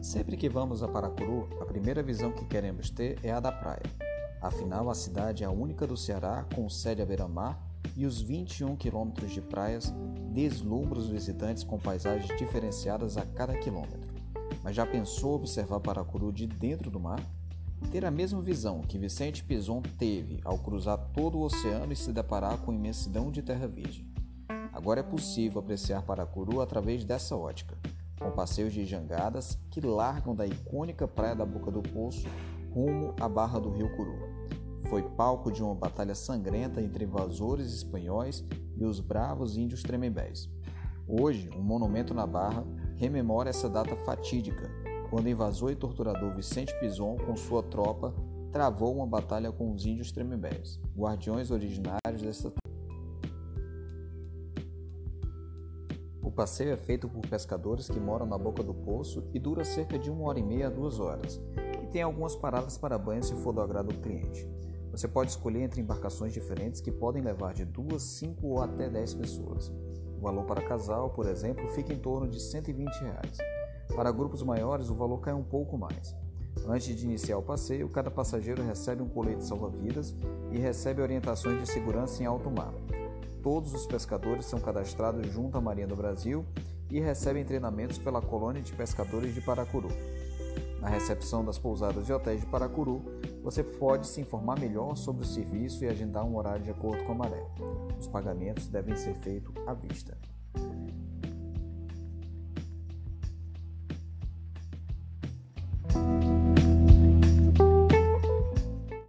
Sempre que vamos a Paracuru, a primeira visão que queremos ter é a da praia. Afinal, a cidade é a única do Ceará com sede à beira-mar e os 21 quilômetros de praias deslumbram os visitantes com paisagens diferenciadas a cada quilômetro. Mas já pensou observar Paracuru de dentro do mar? Ter a mesma visão que Vicente Pison teve ao cruzar todo o oceano e se deparar com imensidão de terra virgem. Agora é possível apreciar Paracuru através dessa ótica, com passeios de jangadas que largam da icônica praia da Boca do Poço rumo à barra do Rio Curu. Foi palco de uma batalha sangrenta entre invasores espanhóis e os bravos índios tremembés. Hoje, um monumento na Barra rememora essa data fatídica, quando o invasor e torturador Vicente Pison, com sua tropa, travou uma batalha com os índios tremembés, guardiões originários dessa passeio é feito por pescadores que moram na boca do poço e dura cerca de uma hora e meia a duas horas, e tem algumas paradas para banho se for do agrado do cliente. Você pode escolher entre embarcações diferentes que podem levar de duas, cinco ou até dez pessoas. O valor para casal, por exemplo, fica em torno de 120 reais. Para grupos maiores, o valor cai um pouco mais. Antes de iniciar o passeio, cada passageiro recebe um colete salva-vidas e recebe orientações de segurança em alto mar. Todos os pescadores são cadastrados junto à Marinha do Brasil e recebem treinamentos pela Colônia de Pescadores de Paracuru. Na recepção das pousadas e hotéis de Paracuru, você pode se informar melhor sobre o serviço e agendar um horário de acordo com a maré. Os pagamentos devem ser feitos à vista.